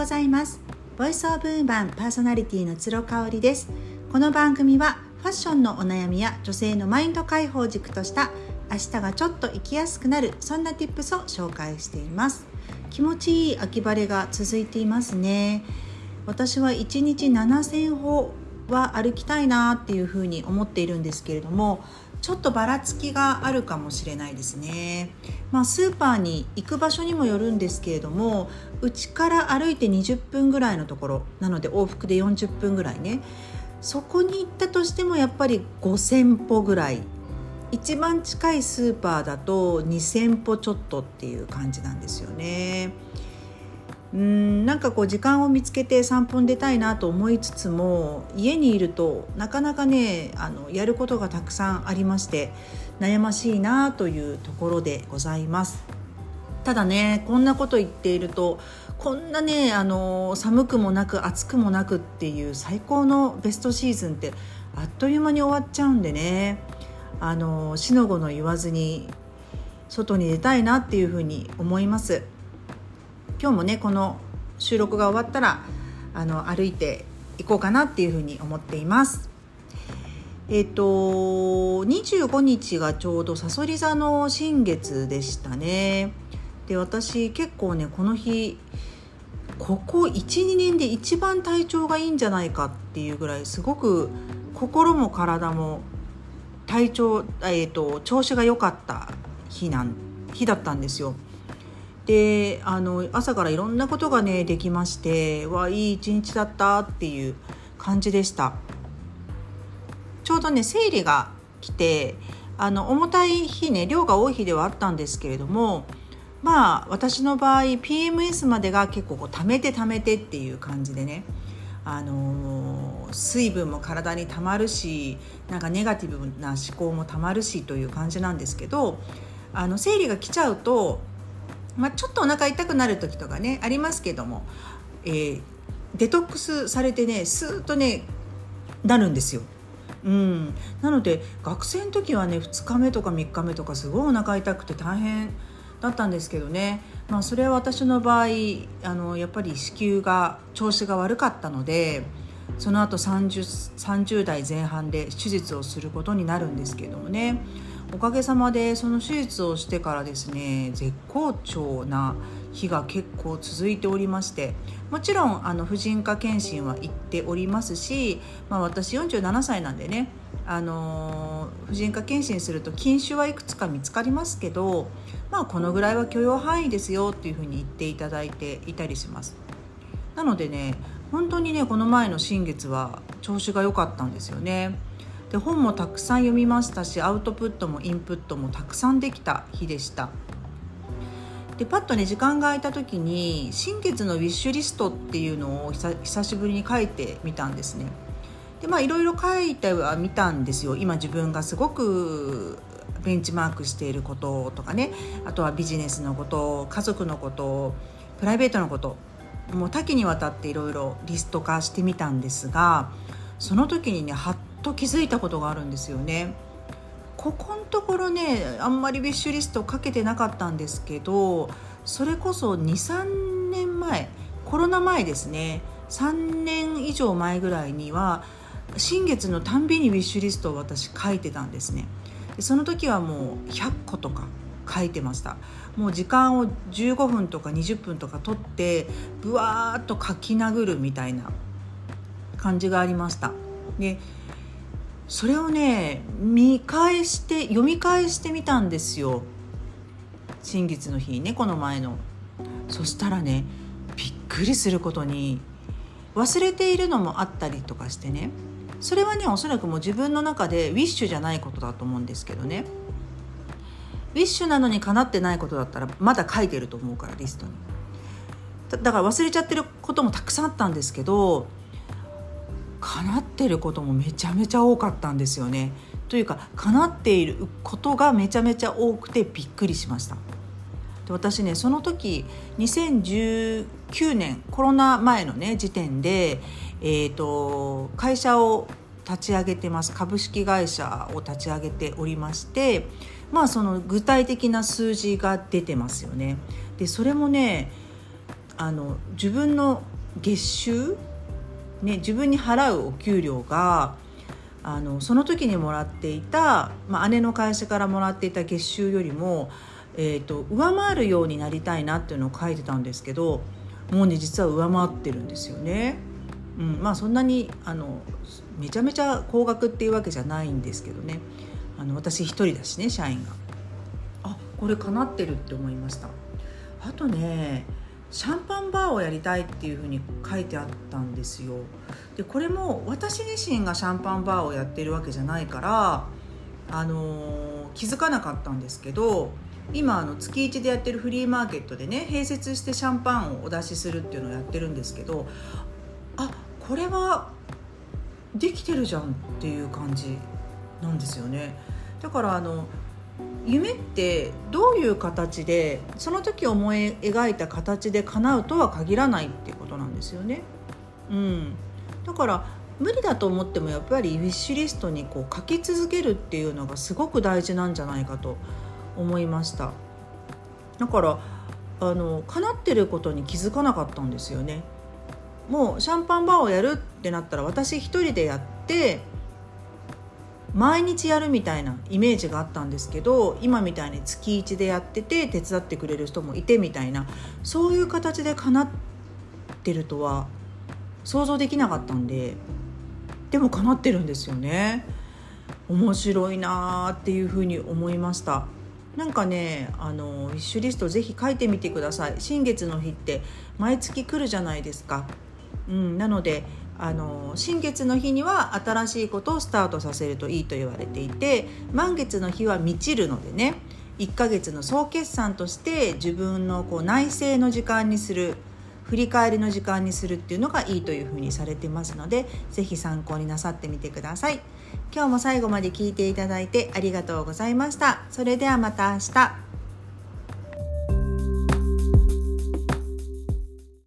ございます。ボイスオブウーマンパーソナリティの鶴香織です。この番組はファッションのお悩みや女性のマインド解放軸とした明日がちょっと生きやすくなるそんな tips を紹介しています。気持ちいい秋晴れが続いていますね。私は1日7000歩は歩きたいなっていうふうに思っているんですけれどもちょっとばらつきがあるかもしれないですね、まあ、スーパーに行く場所にもよるんですけれどもうちから歩いて20分ぐらいのところなので往復で40分ぐらいね。そこに行ったとしてもやっぱり5,000歩ぐらい。一番近いスーパーだと2,000歩ちょっとっていう感じなんですよね。うんなんかこう時間を見つけて散歩に出たいなと思いつつも家にいるとなかなかねあのやることがたくさんありまして悩ましいなというところでございますただねこんなこと言っているとこんなねあの寒くもなく暑くもなくっていう最高のベストシーズンってあっという間に終わっちゃうんでねあのしのごの言わずに外に出たいなっていうふうに思います。今日もねこの収録が終わったらあの歩いていこうかなっていうふうに思っています。えっ、と25日がちょうどさそり座の新月でしたね。で私結構ねこの日ここ12年で一番体調がいいんじゃないかっていうぐらいすごく心も体も体調、えーと調子が良かった日なん日だったんですよ。であの朝からいろんなことがねできましてわいい一日だったっていう感じでした。ちょうどね生理が来てあの重たい日ね量が多い日ではあったんですけれどもまあ私の場合 PMS までが結構こう溜めて溜めてっていう感じでねあのー、水分も体にたまるしなんかネガティブな思考もたまるしという感じなんですけどあの生理が来ちゃうとまあ、ちょっとお腹痛くなる時とかねありますけども、えー、デトックスされてねスーッとねなるんですよ。うん、なので学生の時はね2日目とか3日目とかすごいお腹痛くて大変だったんですけどね、まあ、それは私の場合あのやっぱり子宮が調子が悪かったのでその後 30, 30代前半で手術をすることになるんですけどもね。おかげさまでその手術をしてからですね絶好調な日が結構続いておりましてもちろんあの婦人科検診は行っておりますし、まあ、私47歳なんでねあの婦人科検診すると筋腫はいくつか見つかりますけど、まあ、このぐらいは許容範囲ですよっていうふうに言っていただいていたりします。なのでね本当にねこの前の新月は調子が良かったんですよね。で本もたくさん読みましたしアウトプットもインプットもたくさんできた日でした。でパッとね時間が空いた時に新月のウィッシュリストっていうのを久しぶりに書いてみたんですね。でまあいろいろ書いてはみたんですよ。今自分がすごくベンチマークしていることとかね。あとはビジネスのこと家族のことプライベートのこと。もう多岐にわたっていろいろリスト化してみたんですがその時にねはっと気づいたことがあるんですよね。ここのところねあんまりウィッシュリストかけてなかったんですけどそれこそ23年前コロナ前ですね。3年以上前ぐらいには新月のたんびにウィッシュリストを私書いてたんですね。でその時はもう100個とか書いてました。もう時間を15分とか20分とか取ってブワーッと書き殴るみたいな感じがありました。でそれをね見返して読み返してみたんですよ。新月の日ねこの前の。そしたらねびっくりすることに忘れているのもあったりとかしてね。それはねおそらくもう自分の中でウィッシュじゃないことだと思うんですけどね。ウィッシュなのにかなってないことだったらまだ書いてると思うからリストに。だから忘れちゃってることもたくさんあったんですけど叶ってることもめちゃめちゃ多かったんですよね。というか叶っていることがめちゃめちゃ多くてびっくりしました。で私ねその時2019年コロナ前のね時点で、えーと、会社を立ち上げてます株式会社を立ち上げておりましてまあその具体的な数字が出てますよね。でそれもねあの自分の月収、ね、自分に払うお給料があのその時にもらっていた、まあ、姉の会社からもらっていた月収よりも、えーと、上回るようになりたいなっていうのを書いてたんですけどもうね実は上回ってるんですよね。うん、まあそんなにあのめちゃめちゃ高額っていうわけじゃないんですけどね。あの私一人だしね社員が。あこれかなってるって思いました。あとねシャンパンバーをやりたいっていうふうに書いてあったんですよ。でこれも私自身がシャンパンバーをやってるわけじゃないからあのー、気づかなかったんですけど今あの月1でやってるフリーマーケットでね併設してシャンパンをお出しするっていうのをやってるんですけどあこれはできてるじゃんっていう感じなんですよね。だからあの夢ってどういう形でその時思い描いた形で叶うとは限らないっていうことなんですよね。うん、だから無理だと思ってもやっぱりウィッシュリストにこう書き続けるっていうのがすごく大事なんじゃないかと思いました。だからあの叶ってることに気づかなかったんですよね。もうシャンパンバーをやるってなったら私一人でやって毎日やるみたいなイメージがあったんですけど今みたいに月1でやってて手伝ってくれる人もいてみたいなそういう形で叶ってるとは想像できなかったんででも叶ってるんですよね。面白いなーっていうふうに思いました。なんかねあのウィッシュリストぜひ書いてみてください。新月の日って毎月来るじゃないですか、うん、なのであの新月の日には新しいことをスタートさせるといいと言われていて満月の日は満ちるのでね1ヶ月の総決算として自分のこう内省の時間にする振り返りの時間にするっていうのがいいというふうにされてますので是非参考になさってみてください。今日も最後まで聞いていただいてありがとうございました。それではまた明日。